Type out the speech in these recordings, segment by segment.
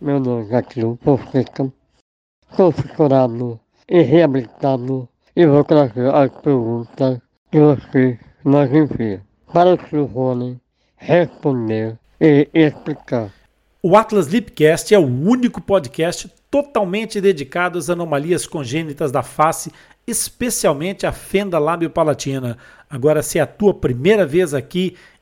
meu nome é Zaqueu Fonseca, sou fissurado e reabilitado e vou trazer as perguntas que você nos envia para o. Rony responder e explicar. O Atlas Lipcast é o único podcast totalmente dedicado às anomalias congênitas da face, especialmente a fenda lábio-palatina. Agora, se é a tua primeira vez aqui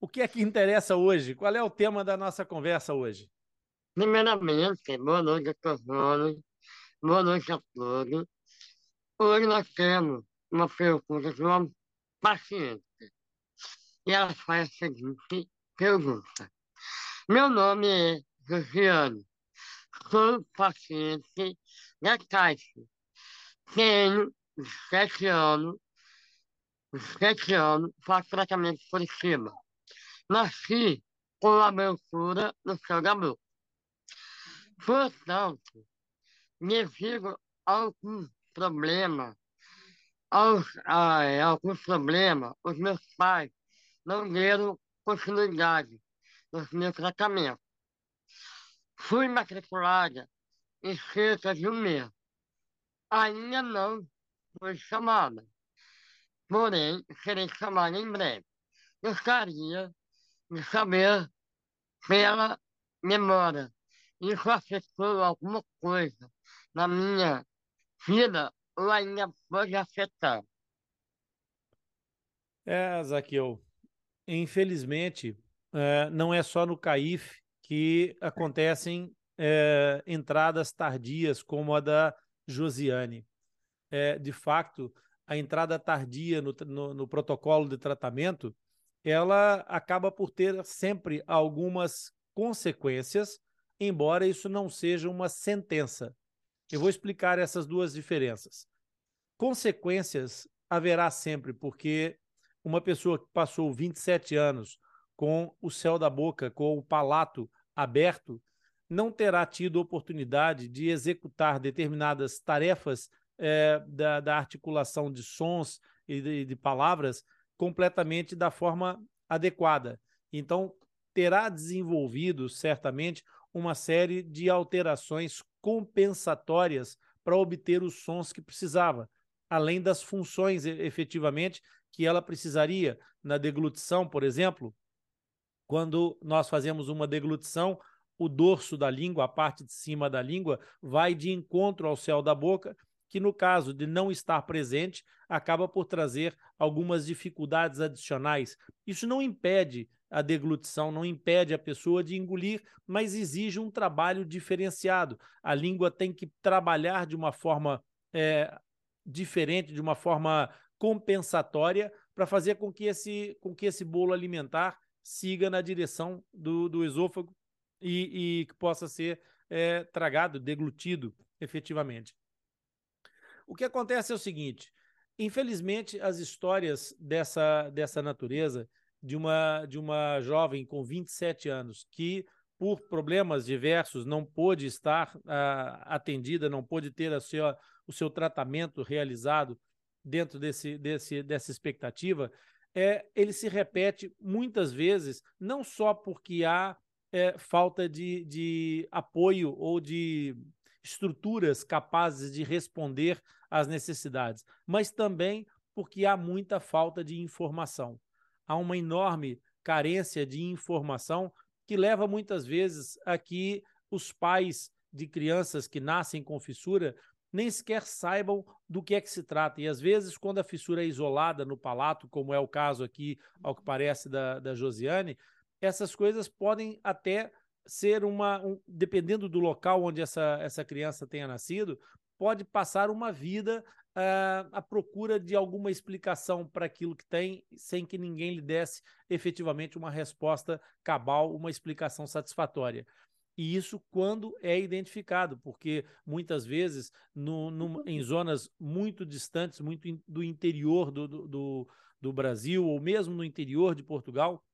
o que é que interessa hoje? Qual é o tema da nossa conversa hoje? Primeiramente, boa noite a todos, boa noite a todos. Hoje nós temos uma pergunta de uma paciente. E ela faz a seguinte pergunta. Meu nome é Josiane, sou paciente da Caixa. Tenho sete anos, sete anos, faço tratamento por cima nasci com a abertura céu da boca. Portanto, devido a algum problema, aos, é, alguns problemas, os meus pais não deram continuidade nos meus tratamentos. Fui matriculada em cerca de um mês. Ainda não fui chamada. Porém, serei chamada em breve. Gostaria de saber pela memória. Isso afetou alguma coisa na minha vida ou ainda pode afetar? É, Zaqueu, infelizmente, é, não é só no CAIF que acontecem é, entradas tardias como a da Josiane. É, de fato, a entrada tardia no, no, no protocolo de tratamento ela acaba por ter sempre algumas consequências, embora isso não seja uma sentença. Eu vou explicar essas duas diferenças. Consequências haverá sempre, porque uma pessoa que passou 27 anos com o céu da boca, com o palato aberto, não terá tido oportunidade de executar determinadas tarefas é, da, da, articulação de sons e de, de palavras completamente da forma adequada. Então, terá desenvolvido certamente uma série de alterações compensatórias para obter os sons que precisava, além das funções efetivamente que ela precisaria na deglutição, por exemplo, quando nós fazemos uma deglutição, o dorso da língua, a parte de cima da língua, vai de encontro ao céu da boca que no caso de não estar presente, acaba por trazer algumas dificuldades adicionais. Isso não impede a deglutição, não impede a pessoa de engolir, mas exige um trabalho diferenciado. A língua tem que trabalhar de uma forma é, diferente, de uma forma compensatória, para fazer com que, esse, com que esse bolo alimentar siga na direção do, do esôfago e, e que possa ser é, tragado, deglutido efetivamente. O que acontece é o seguinte: infelizmente, as histórias dessa, dessa natureza, de uma, de uma jovem com 27 anos que por problemas diversos, não pôde estar uh, atendida, não pôde ter a sua, o seu tratamento realizado dentro desse, desse, dessa expectativa, é, ele se repete muitas vezes, não só porque há é, falta de, de apoio ou de estruturas capazes de responder às necessidades, mas também porque há muita falta de informação. Há uma enorme carência de informação que leva muitas vezes a que os pais de crianças que nascem com fissura nem sequer saibam do que é que se trata. E às vezes, quando a fissura é isolada no palato, como é o caso aqui, ao que parece, da, da Josiane, essas coisas podem até ser uma. Um, dependendo do local onde essa, essa criança tenha nascido, pode passar uma vida uh, à procura de alguma explicação para aquilo que tem, sem que ninguém lhe desse efetivamente uma resposta cabal, uma explicação satisfatória. E isso quando é identificado, porque muitas vezes no, no, em zonas muito distantes, muito in, do interior do, do, do Brasil, ou mesmo no interior de Portugal,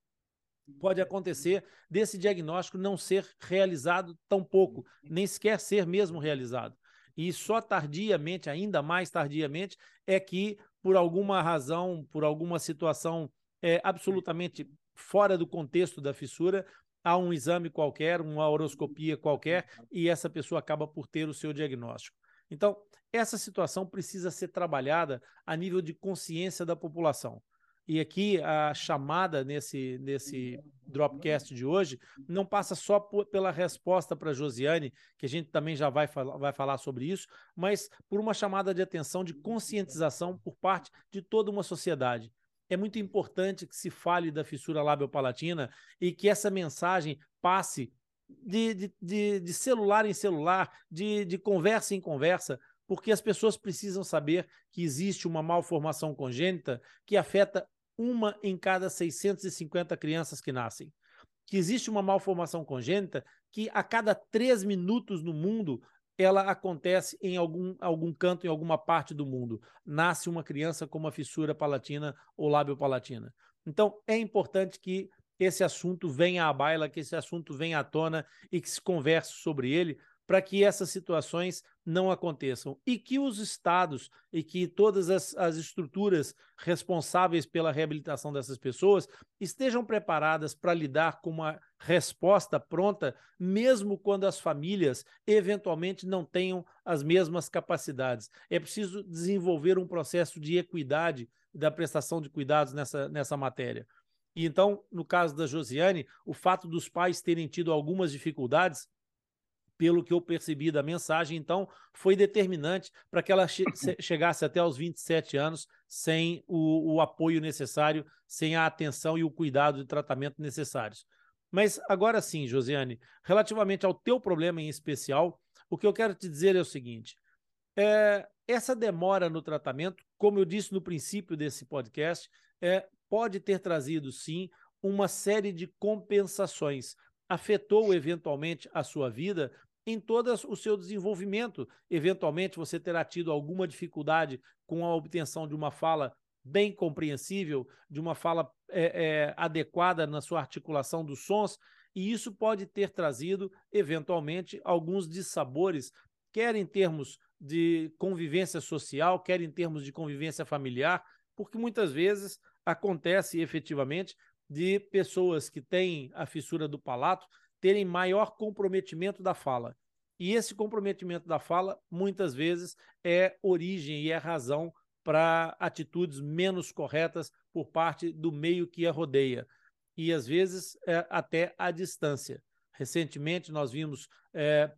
pode acontecer desse diagnóstico não ser realizado tão pouco, nem sequer ser mesmo realizado e só tardiamente, ainda mais tardiamente, é que, por alguma razão, por alguma situação é, absolutamente fora do contexto da fissura, há um exame qualquer, uma horoscopia qualquer, e essa pessoa acaba por ter o seu diagnóstico. Então, essa situação precisa ser trabalhada a nível de consciência da população. E aqui a chamada nesse, nesse Dropcast de hoje não passa só por, pela resposta para Josiane, que a gente também já vai, vai falar sobre isso, mas por uma chamada de atenção, de conscientização por parte de toda uma sociedade. É muito importante que se fale da fissura lábio-palatina e que essa mensagem passe de, de, de, de celular em celular, de, de conversa em conversa, porque as pessoas precisam saber que existe uma malformação congênita que afeta uma em cada 650 crianças que nascem. Que existe uma malformação congênita que a cada três minutos no mundo ela acontece em algum, algum canto, em alguma parte do mundo. Nasce uma criança com uma fissura palatina ou lábio-palatina. Então, é importante que esse assunto venha à baila, que esse assunto venha à tona e que se converse sobre ele, para que essas situações não aconteçam e que os estados e que todas as, as, estruturas responsáveis pela reabilitação dessas pessoas estejam preparadas para lidar com uma resposta pronta, mesmo quando as famílias eventualmente não tenham as mesmas capacidades. É preciso desenvolver um processo de equidade da prestação de cuidados nessa, nessa matéria. E então, no caso da Josiane, o fato dos pais terem tido algumas dificuldades pelo que eu percebi da mensagem, então foi determinante para que ela che chegasse até os 27 anos sem o, o, apoio necessário, sem a atenção e o cuidado de tratamento necessários. Mas agora sim, Josiane, relativamente ao teu problema em especial, o que eu quero te dizer é o seguinte: é, essa demora no tratamento, como eu disse no princípio desse podcast, é, pode ter trazido sim uma série de compensações afetou eventualmente a sua vida em todo o seu desenvolvimento. Eventualmente, você terá tido alguma dificuldade com a obtenção de uma fala bem compreensível, de uma fala é, é, adequada na sua articulação dos sons, e isso pode ter trazido, eventualmente, alguns dissabores, quer em termos de convivência social, quer em termos de convivência familiar, porque muitas vezes acontece efetivamente de pessoas que têm a fissura do palato terem maior comprometimento da fala. E esse comprometimento da fala, muitas vezes, é origem e é razão para atitudes menos corretas por parte do meio que a rodeia. E, às vezes, é, até à distância. Recentemente, nós vimos é,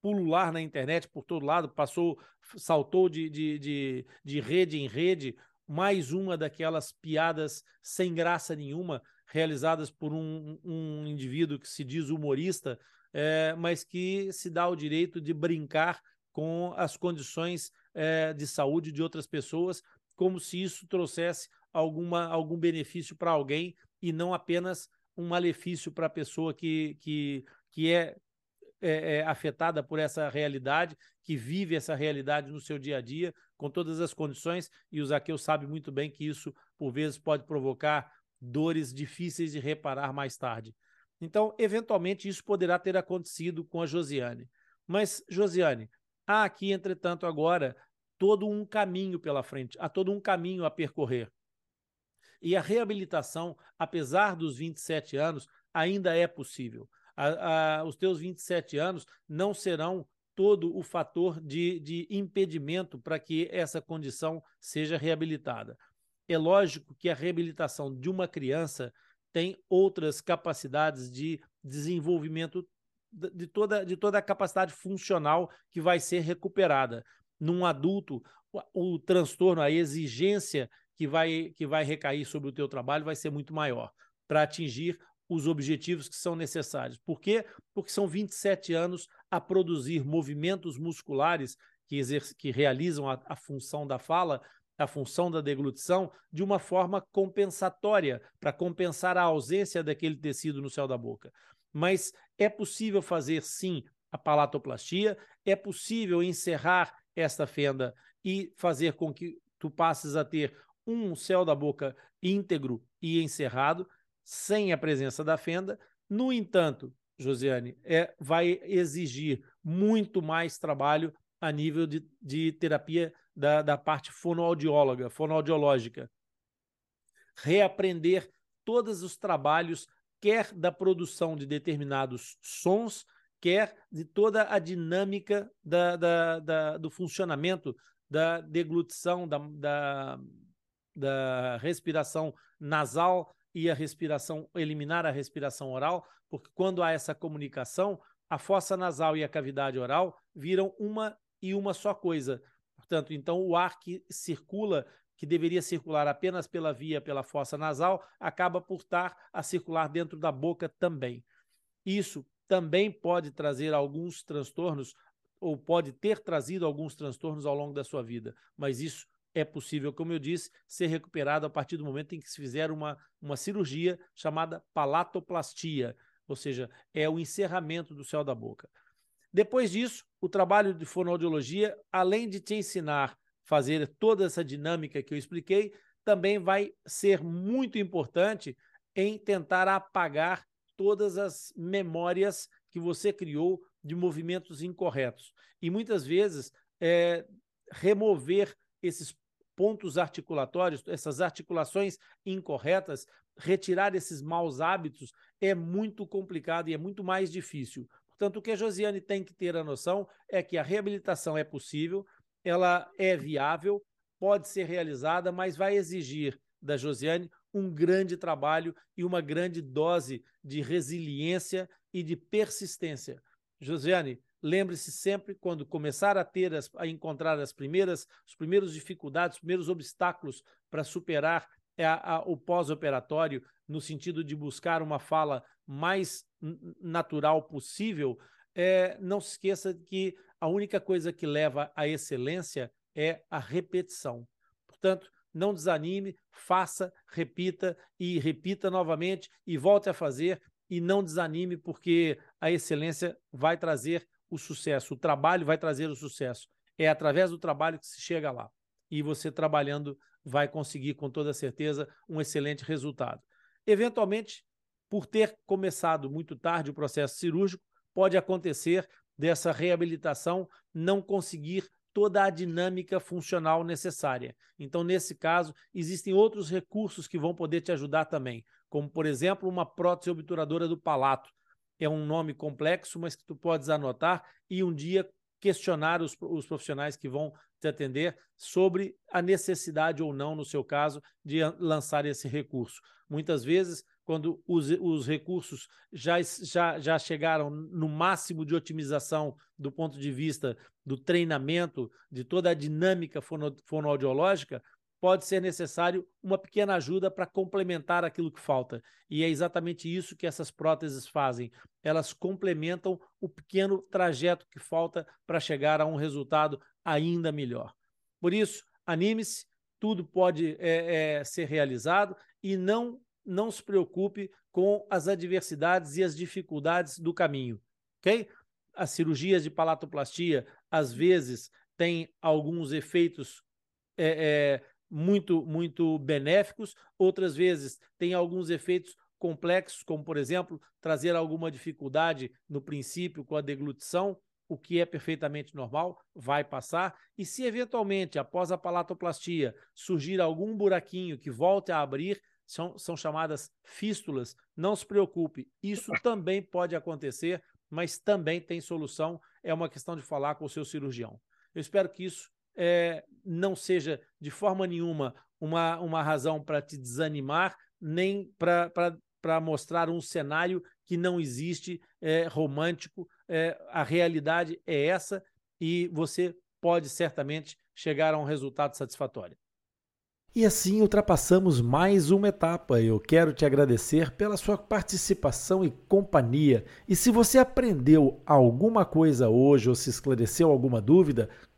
pulular na internet por todo lado, passou, saltou de, de, de, de rede em rede, mais uma daquelas piadas sem graça nenhuma, realizadas por um, um indivíduo que se diz humorista, é, mas que se dá o direito de brincar com as condições é, de saúde de outras pessoas, como se isso trouxesse alguma, algum benefício para alguém e não apenas um malefício para a pessoa que, que, que é é, é, afetada por essa realidade, que vive essa realidade no seu dia a dia, com todas as condições, e o Zaqueu sabe muito bem que isso, por vezes, pode provocar dores difíceis de reparar mais tarde. Então, eventualmente, isso poderá ter acontecido com a Josiane. Mas, Josiane, há aqui, entretanto, agora todo um caminho pela frente, há todo um caminho a percorrer. E a reabilitação, apesar dos 27 anos, ainda é possível. A, a, os teus 27 anos não serão todo o fator de, de impedimento para que essa condição seja reabilitada. É lógico que a reabilitação de uma criança tem outras capacidades de desenvolvimento de toda, de toda a capacidade funcional que vai ser recuperada. Num adulto, o, o transtorno, a exigência que vai, que vai recair sobre o teu trabalho vai ser muito maior para atingir os objetivos que são necessários. Por quê? Porque são 27 anos a produzir movimentos musculares que, que realizam a, a função da fala, a função da deglutição, de uma forma compensatória, para compensar a ausência daquele tecido no céu da boca. Mas é possível fazer, sim, a palatoplastia, é possível encerrar esta fenda e fazer com que tu passes a ter um céu da boca íntegro e encerrado, sem a presença da fenda. No entanto, Josiane, é, vai exigir muito mais trabalho a nível de, de terapia da, da parte fonoaudióloga, fonoaudiológica. Reaprender todos os trabalhos, quer da produção de determinados sons, quer de toda a dinâmica da, da, da do funcionamento da deglutição, da, da, da respiração nasal e a respiração, eliminar a respiração oral, porque quando há essa comunicação, a fossa nasal e a cavidade oral viram uma e uma só coisa. Portanto, então o ar que circula, que deveria circular apenas pela via, pela fossa nasal, acaba por estar a circular dentro da boca também. Isso também pode trazer alguns transtornos, ou pode ter trazido alguns transtornos ao longo da sua vida, mas isso é possível, como eu disse, ser recuperado a partir do momento em que se fizer uma, uma cirurgia chamada palatoplastia, ou seja, é o encerramento do céu da boca. Depois disso, o trabalho de fonoaudiologia, além de te ensinar a fazer toda essa dinâmica que eu expliquei, também vai ser muito importante em tentar apagar todas as memórias que você criou de movimentos incorretos. E muitas vezes é, remover esses pontos articulatórios, essas articulações incorretas, retirar esses maus hábitos é muito complicado e é muito mais difícil. Portanto, o que a Josiane tem que ter a noção é que a reabilitação é possível, ela é viável, pode ser realizada, mas vai exigir da Josiane um grande trabalho e uma grande dose de resiliência e de persistência. Josiane, Lembre-se sempre quando começar a ter as, a encontrar as primeiras, os primeiros dificuldades, os primeiros obstáculos para superar a, a, o pós-operatório, no sentido de buscar uma fala mais natural possível, é, não se esqueça que a única coisa que leva à excelência é a repetição. Portanto, não desanime, faça, repita e repita novamente e volte a fazer e não desanime, porque a excelência vai trazer o sucesso, o trabalho vai trazer o sucesso. É através do trabalho que se chega lá. E você trabalhando vai conseguir, com toda certeza, um excelente resultado. Eventualmente, por ter começado muito tarde o processo cirúrgico, pode acontecer dessa reabilitação não conseguir toda a dinâmica funcional necessária. Então, nesse caso, existem outros recursos que vão poder te ajudar também, como, por exemplo, uma prótese obturadora do palato, é um nome complexo, mas que tu podes anotar e um dia questionar os, os profissionais que vão te atender sobre a necessidade ou não, no seu caso, de lançar esse recurso. Muitas vezes, quando os, os recursos já, já, já chegaram no máximo de otimização do ponto de vista do treinamento, de toda a dinâmica fono, fonoaudiológica, pode ser necessário uma pequena ajuda para complementar aquilo que falta. E é exatamente isso que essas próteses fazem. Elas complementam o pequeno trajeto que falta para chegar a um resultado ainda melhor. Por isso, anime-se, tudo pode é, é, ser realizado e não, não se preocupe com as adversidades e as dificuldades do caminho, ok? as cirurgias de palatoplastia, às vezes, têm alguns efeitos é, é, muito, muito benéficos, outras vezes têm alguns efeitos complexos, como, por exemplo, trazer alguma dificuldade no princípio com a deglutição, o que é perfeitamente normal, vai passar. E se eventualmente, após a palatoplastia, surgir algum buraquinho que volte a abrir, são, são chamadas fístulas, não se preocupe, isso também pode acontecer, mas também tem solução, é uma questão de falar com o seu cirurgião. Eu espero que isso é, não seja de forma nenhuma uma, uma razão para te desanimar, nem para mostrar um cenário que não existe é, romântico. É, a realidade é essa e você pode certamente chegar a um resultado satisfatório. E assim ultrapassamos mais uma etapa. Eu quero te agradecer pela sua participação e companhia. E se você aprendeu alguma coisa hoje ou se esclareceu alguma dúvida,